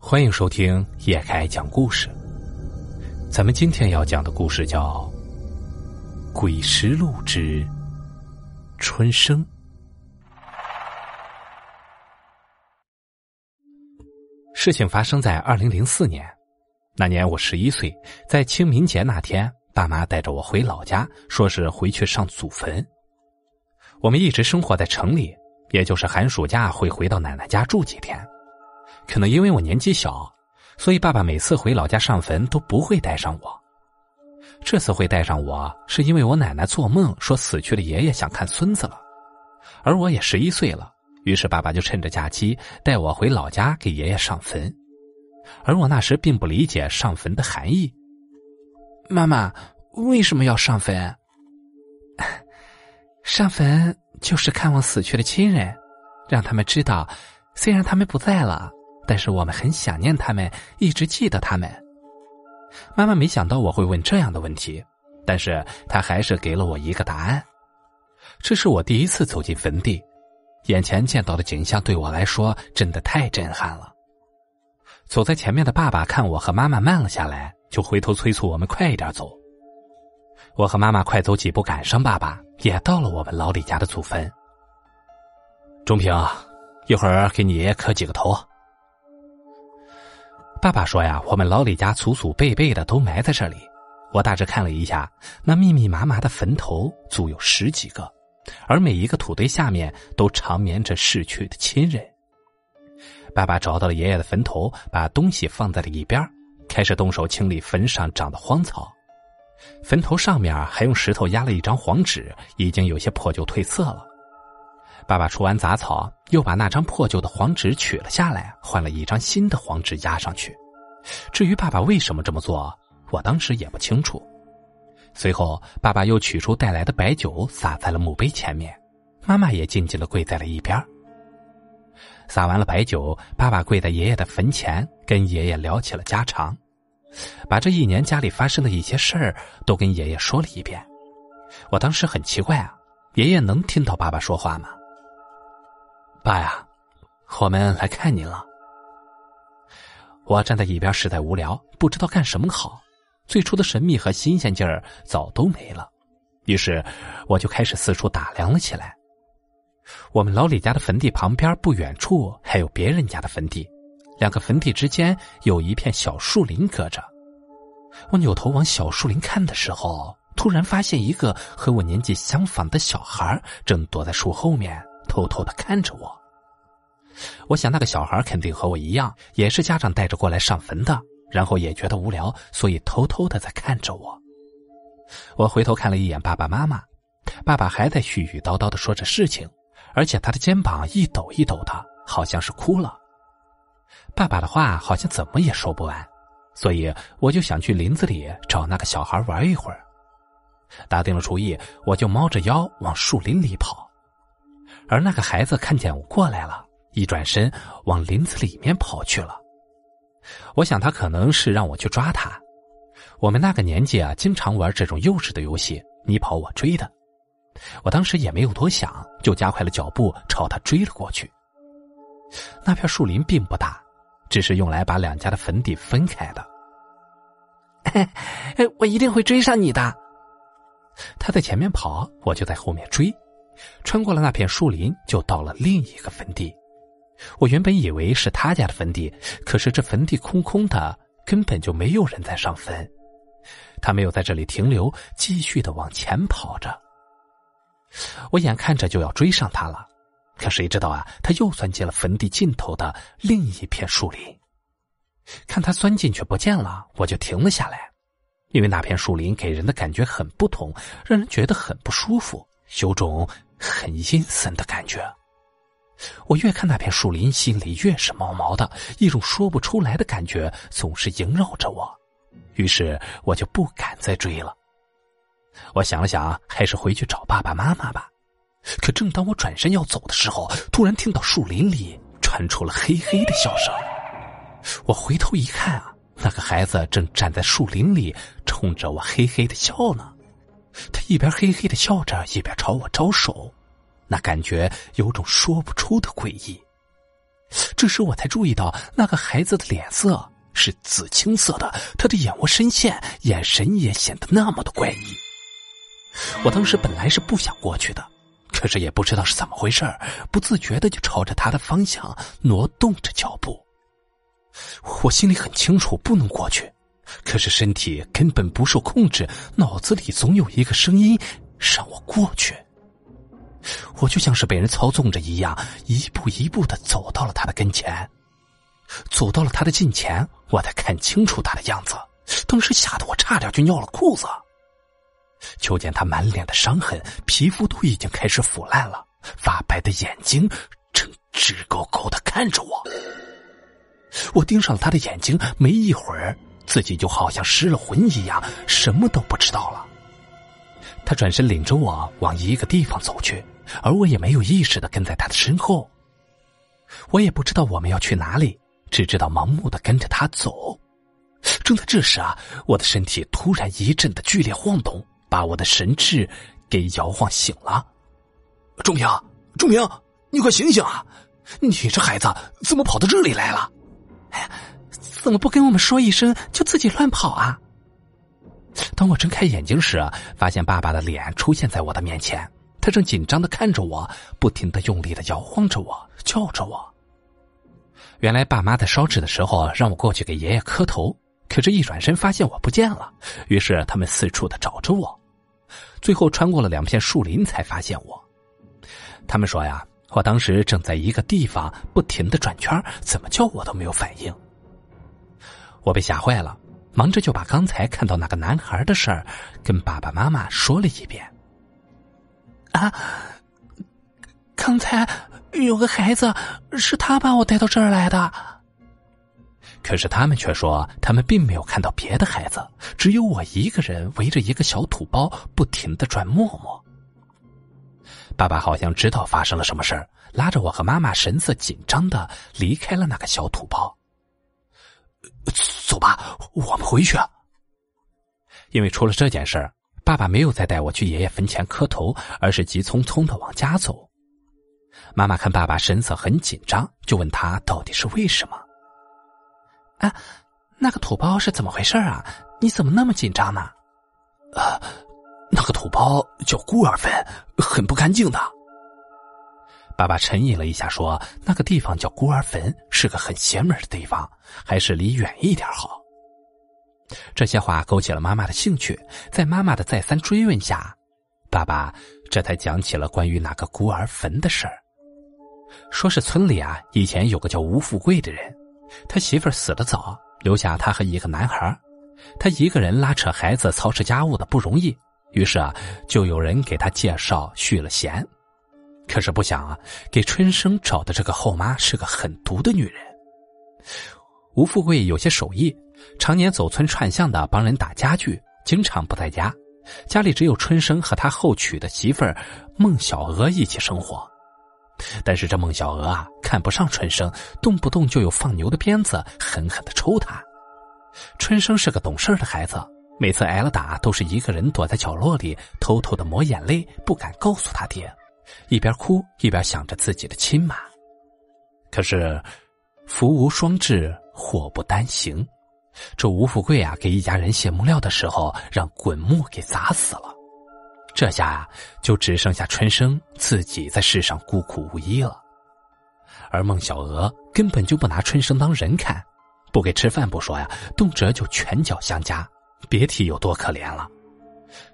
欢迎收听叶开讲故事。咱们今天要讲的故事叫《鬼石录之春生》。事情发生在二零零四年，那年我十一岁，在清明节那天，爸妈带着我回老家，说是回去上祖坟。我们一直生活在城里，也就是寒暑假会回到奶奶家住几天。可能因为我年纪小，所以爸爸每次回老家上坟都不会带上我。这次会带上我，是因为我奶奶做梦说死去的爷爷想看孙子了，而我也十一岁了，于是爸爸就趁着假期带我回老家给爷爷上坟。而我那时并不理解上坟的含义。妈妈为什么要上坟？上坟就是看望死去的亲人，让他们知道，虽然他们不在了。但是我们很想念他们，一直记得他们。妈妈没想到我会问这样的问题，但是她还是给了我一个答案。这是我第一次走进坟地，眼前见到的景象对我来说真的太震撼了。走在前面的爸爸看我和妈妈慢了下来，就回头催促我们快一点走。我和妈妈快走几步赶上爸爸，也到了我们老李家的祖坟。钟平，一会儿给你爷爷磕几个头。爸爸说呀，我们老李家祖祖辈辈的都埋在这里。我大致看了一下，那密密麻麻的坟头足有十几个，而每一个土堆下面都长眠着逝去的亲人。爸爸找到了爷爷的坟头，把东西放在了一边，开始动手清理坟上长的荒草。坟头上面还用石头压了一张黄纸，已经有些破旧褪色了。爸爸除完杂草，又把那张破旧的黄纸取了下来，换了一张新的黄纸压上去。至于爸爸为什么这么做，我当时也不清楚。随后，爸爸又取出带来的白酒，洒在了墓碑前面。妈妈也静静的跪在了一边。洒完了白酒，爸爸跪在爷爷的坟前，跟爷爷聊起了家常，把这一年家里发生的一些事儿都跟爷爷说了一遍。我当时很奇怪啊，爷爷能听到爸爸说话吗？爸呀，我们来看您了。我站在一边实在无聊，不知道干什么好。最初的神秘和新鲜劲儿早都没了，于是我就开始四处打量了起来。我们老李家的坟地旁边不远处还有别人家的坟地，两个坟地之间有一片小树林隔着。我扭头往小树林看的时候，突然发现一个和我年纪相仿的小孩正躲在树后面。偷偷的看着我，我想那个小孩肯定和我一样，也是家长带着过来上坟的，然后也觉得无聊，所以偷偷的在看着我。我回头看了一眼爸爸妈妈，爸爸还在絮絮叨叨的说着事情，而且他的肩膀一抖一抖的，好像是哭了。爸爸的话好像怎么也说不完，所以我就想去林子里找那个小孩玩一会儿。打定了主意，我就猫着腰往树林里跑。而那个孩子看见我过来了，一转身往林子里面跑去了。我想他可能是让我去抓他。我们那个年纪啊，经常玩这种幼稚的游戏，你跑我追的。我当时也没有多想，就加快了脚步朝他追了过去。那片树林并不大，只是用来把两家的坟地分开的。我一定会追上你的。他在前面跑，我就在后面追。穿过了那片树林，就到了另一个坟地。我原本以为是他家的坟地，可是这坟地空空的，根本就没有人在上坟。他没有在这里停留，继续的往前跑着。我眼看着就要追上他了，可谁知道啊，他又钻进了坟地尽头的另一片树林。看他钻进去不见了，我就停了下来，因为那片树林给人的感觉很不同，让人觉得很不舒服，有种。很阴森的感觉，我越看那片树林，心里越是毛毛的，一种说不出来的感觉总是萦绕着我，于是我就不敢再追了。我想了想，还是回去找爸爸妈妈吧。可正当我转身要走的时候，突然听到树林里传出了嘿嘿的笑声。我回头一看啊，那个孩子正站在树林里，冲着我嘿嘿的笑呢。他一边嘿嘿的笑着，一边朝我招手，那感觉有种说不出的诡异。这时我才注意到那个孩子的脸色是紫青色的，他的眼窝深陷，眼神也显得那么的怪异。我当时本来是不想过去的，可是也不知道是怎么回事不自觉的就朝着他的方向挪动着脚步。我心里很清楚不能过去，可是身体根本不受控制，脑子里总有一个声音让我过去。我就像是被人操纵着一样，一步一步的走到了他的跟前，走到了他的近前，我才看清楚他的样子。当时吓得我差点就尿了裤子。就见他满脸的伤痕，皮肤都已经开始腐烂了，发白的眼睛正直勾勾的看着我。我盯上了他的眼睛，没一会儿，自己就好像失了魂一样，什么都不知道了。他转身领着我往一个地方走去，而我也没有意识的跟在他的身后。我也不知道我们要去哪里，只知道盲目的跟着他走。正在这时啊，我的身体突然一阵的剧烈晃动。把我的神智给摇晃醒了，钟明，钟明，你快醒醒啊！你这孩子怎么跑到这里来了？哎，怎么不跟我们说一声就自己乱跑啊？当我睁开眼睛时，发现爸爸的脸出现在我的面前，他正紧张的看着我，不停的用力的摇晃着我，叫着我。原来爸妈在烧纸的时候让我过去给爷爷磕头。可是，一转身发现我不见了，于是他们四处的找着我，最后穿过了两片树林才发现我。他们说呀，我当时正在一个地方不停的转圈，怎么叫我都没有反应。我被吓坏了，忙着就把刚才看到那个男孩的事儿跟爸爸妈妈说了一遍。啊，刚才有个孩子，是他把我带到这儿来的。可是他们却说，他们并没有看到别的孩子，只有我一个人围着一个小土包不停的转磨磨。爸爸好像知道发生了什么事儿，拉着我和妈妈，神色紧张的离开了那个小土包。走吧，我们回去。因为出了这件事儿，爸爸没有再带我去爷爷坟前磕头，而是急匆匆的往家走。妈妈看爸爸神色很紧张，就问他到底是为什么。啊，那个土包是怎么回事啊？你怎么那么紧张呢？啊，那个土包叫孤儿坟，很不干净的。爸爸沉吟了一下，说：“那个地方叫孤儿坟，是个很邪门的地方，还是离远一点好。”这些话勾起了妈妈的兴趣，在妈妈的再三追问下，爸爸这才讲起了关于那个孤儿坟的事儿。说是村里啊，以前有个叫吴富贵的人。他媳妇儿死的早，留下他和一个男孩他一个人拉扯孩子、操持家务的不容易，于是啊，就有人给他介绍续了弦。可是不想啊，给春生找的这个后妈是个狠毒的女人。吴富贵有些手艺，常年走村串巷的帮人打家具，经常不在家，家里只有春生和他后娶的媳妇儿孟小娥一起生活。但是这孟小娥啊，看不上春生，动不动就有放牛的鞭子，狠狠的抽他。春生是个懂事的孩子，每次挨了打，都是一个人躲在角落里，偷偷的抹眼泪，不敢告诉他爹，一边哭一边想着自己的亲妈。可是，福无双至，祸不单行。这吴富贵啊，给一家人卸木料的时候，让滚木给砸死了。这下啊，就只剩下春生自己在世上孤苦无依了。而孟小娥根本就不拿春生当人看，不给吃饭不说呀，动辄就拳脚相加，别提有多可怜了。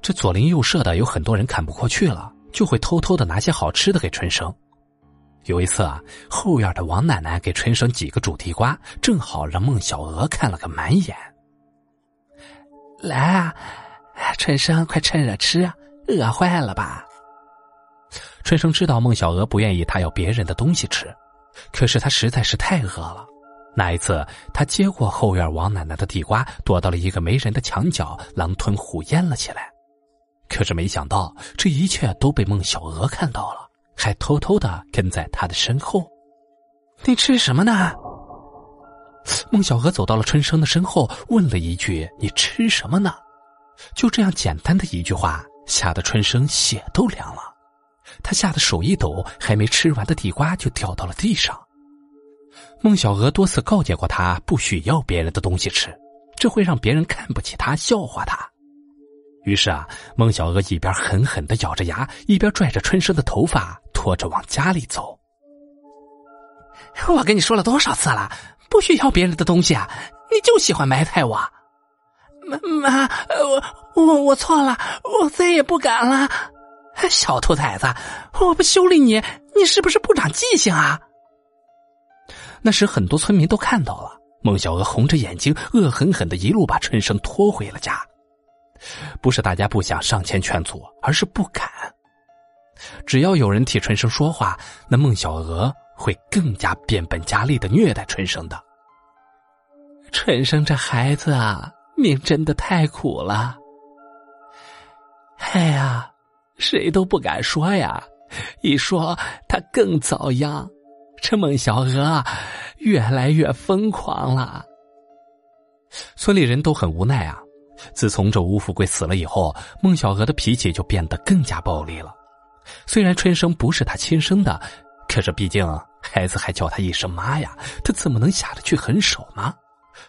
这左邻右舍的有很多人看不过去了，就会偷偷的拿些好吃的给春生。有一次啊，后院的王奶奶给春生几个煮地瓜，正好让孟小娥看了个满眼。来啊，春生，快趁热吃啊！饿坏了吧？春生知道孟小娥不愿意他要别人的东西吃，可是他实在是太饿了。那一次，他接过后院王奶奶的地瓜，躲到了一个没人的墙角，狼吞虎咽了起来。可是没想到，这一切都被孟小娥看到了，还偷偷的跟在他的身后。你吃什么呢？孟小娥走到了春生的身后，问了一句：“你吃什么呢？”就这样简单的一句话。吓得春生血都凉了，他吓得手一抖，还没吃完的地瓜就掉到了地上。孟小娥多次告诫过他，不许要别人的东西吃，这会让别人看不起他，笑话他。于是啊，孟小娥一边狠狠的咬着牙，一边拽着春生的头发，拖着往家里走。我跟你说了多少次了，不许要别人的东西啊！你就喜欢埋汰我。妈妈，我我我错了，我再也不敢了。小兔崽子，我不修理你，你是不是不长记性啊？那时很多村民都看到了，孟小娥红着眼睛，恶狠狠的一路把春生拖回了家。不是大家不想上前劝阻，而是不敢。只要有人替春生说话，那孟小娥会更加变本加厉的虐待春生的。春生这孩子啊，命真的太苦了。哎呀，谁都不敢说呀，一说他更遭殃。这孟小娥越来越疯狂了。村里人都很无奈啊。自从这吴富贵死了以后，孟小娥的脾气就变得更加暴戾了。虽然春生不是他亲生的，可是毕竟孩子还叫他一声妈呀，他怎么能下得去狠手呢？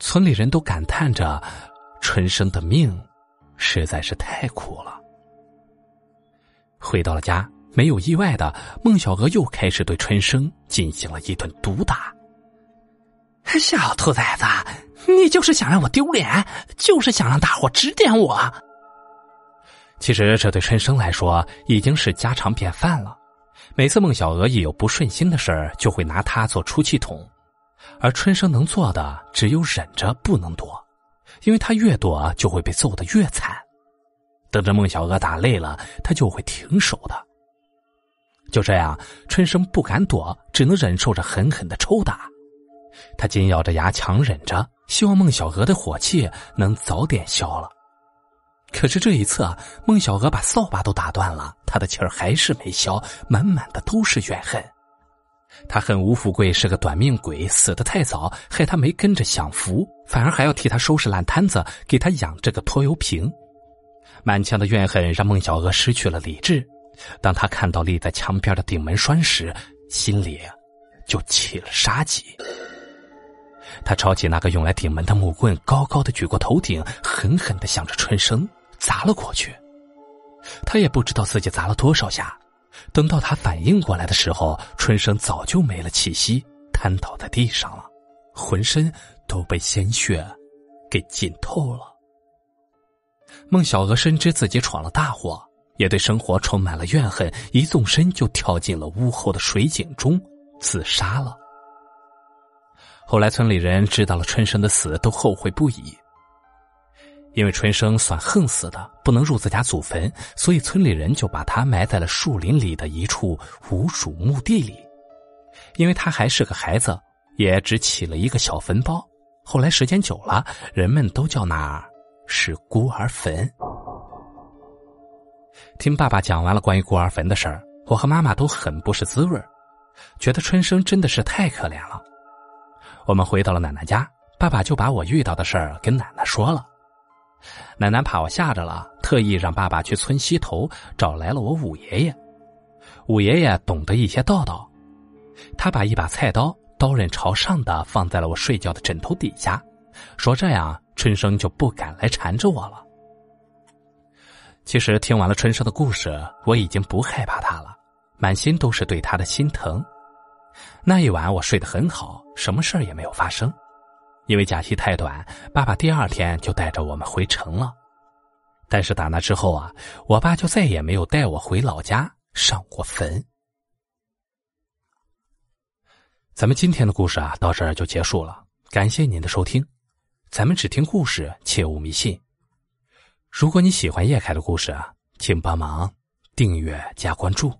村里人都感叹着，春生的命实在是太苦了。回到了家，没有意外的，孟小娥又开始对春生进行了一顿毒打。小兔崽子！你就是想让我丢脸，就是想让大伙指点我。其实这对春生来说已经是家常便饭了。每次孟小娥一有不顺心的事儿，就会拿他做出气筒，而春生能做的只有忍着，不能躲，因为他越躲就会被揍得越惨。等着孟小娥打累了，他就会停手的。就这样，春生不敢躲，只能忍受着狠狠的抽打。他紧咬着牙，强忍着。希望孟小娥的火气能早点消了，可是这一次啊，孟小娥把扫把都打断了，她的气儿还是没消，满满的都是怨恨。他恨吴富贵是个短命鬼，死得太早，害他没跟着享福，反而还要替他收拾烂摊子，给他养这个拖油瓶。满腔的怨恨让孟小娥失去了理智。当他看到立在墙边的顶门栓时，心里就起了杀机。他抄起那个用来顶门的木棍，高高的举过头顶，狠狠的向着春生砸了过去。他也不知道自己砸了多少下，等到他反应过来的时候，春生早就没了气息，瘫倒在地上了，浑身都被鲜血给浸透了。孟小娥深知自己闯了大祸，也对生活充满了怨恨，一纵身就跳进了屋后的水井中，自杀了。后来，村里人知道了春生的死，都后悔不已。因为春生算横死的，不能入自家祖坟，所以村里人就把他埋在了树林里的一处无主墓地里。因为他还是个孩子，也只起了一个小坟包。后来时间久了，人们都叫那儿是孤儿坟。听爸爸讲完了关于孤儿坟的事儿，我和妈妈都很不是滋味觉得春生真的是太可怜了。我们回到了奶奶家，爸爸就把我遇到的事儿跟奶奶说了。奶奶怕我吓着了，特意让爸爸去村西头找来了我五爷爷。五爷爷懂得一些道道，他把一把菜刀刀刃朝上的放在了我睡觉的枕头底下，说这样春生就不敢来缠着我了。其实听完了春生的故事，我已经不害怕他了，满心都是对他的心疼。那一晚我睡得很好，什么事儿也没有发生。因为假期太短，爸爸第二天就带着我们回城了。但是打那之后啊，我爸就再也没有带我回老家上过坟。咱们今天的故事啊，到这儿就结束了。感谢您的收听，咱们只听故事，切勿迷信。如果你喜欢叶凯的故事啊，请帮忙订阅加关注。